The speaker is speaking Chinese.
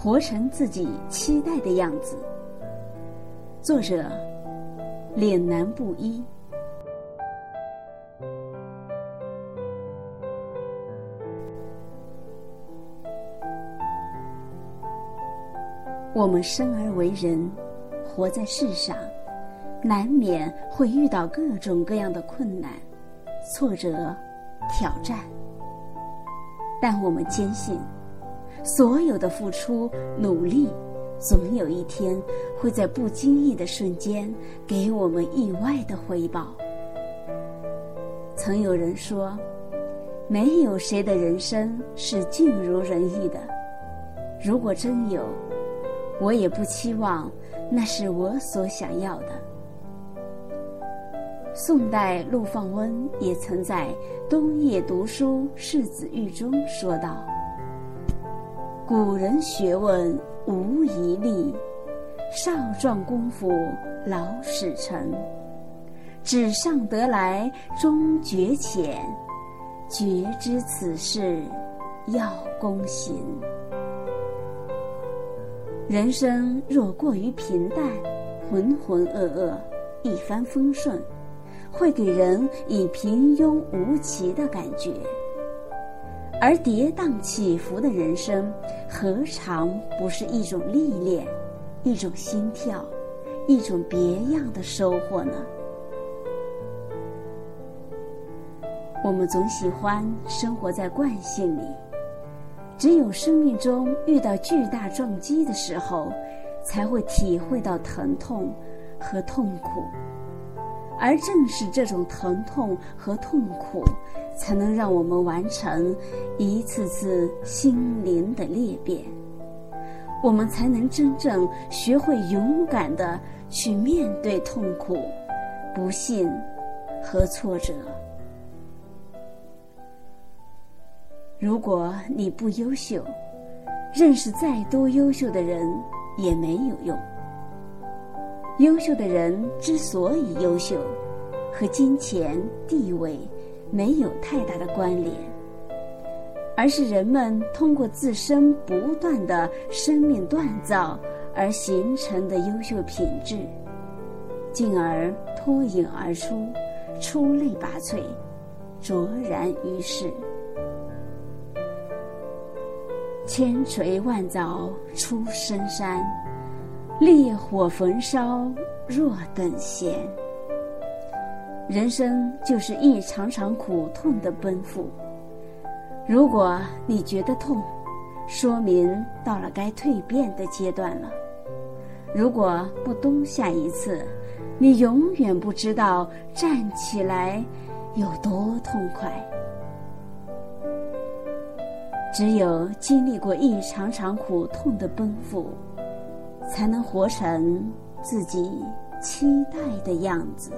活成自己期待的样子。作者：脸男布衣。我们生而为人，活在世上，难免会遇到各种各样的困难、挫折、挑战。但我们坚信，所有的付出、努力，总有一天会在不经意的瞬间给我们意外的回报。曾有人说，没有谁的人生是尽如人意的。如果真有，我也不期望那是我所想要的。宋代陆放翁也曾在《冬夜读书世子玉》中说道：“古人学问无遗力，少壮功夫老始成。纸上得来终觉浅，觉知此事要躬行。”人生若过于平淡、浑浑噩噩、一帆风顺，会给人以平庸无奇的感觉；而跌宕起伏的人生，何尝不是一种历练、一种心跳、一种别样的收获呢？我们总喜欢生活在惯性里。只有生命中遇到巨大撞击的时候，才会体会到疼痛和痛苦，而正是这种疼痛和痛苦，才能让我们完成一次次心灵的裂变，我们才能真正学会勇敢的去面对痛苦、不幸和挫折。如果你不优秀，认识再多优秀的人也没有用。优秀的人之所以优秀，和金钱、地位没有太大的关联，而是人们通过自身不断的生命锻造而形成的优秀品质，进而脱颖而出，出类拔萃，卓然于世。千锤万凿出深山，烈火焚烧若等闲。人生就是一场场苦痛的奔赴。如果你觉得痛，说明到了该蜕变的阶段了。如果不冬下一次，你永远不知道站起来有多痛快。只有经历过一场场苦痛的奔赴，才能活成自己期待的样子。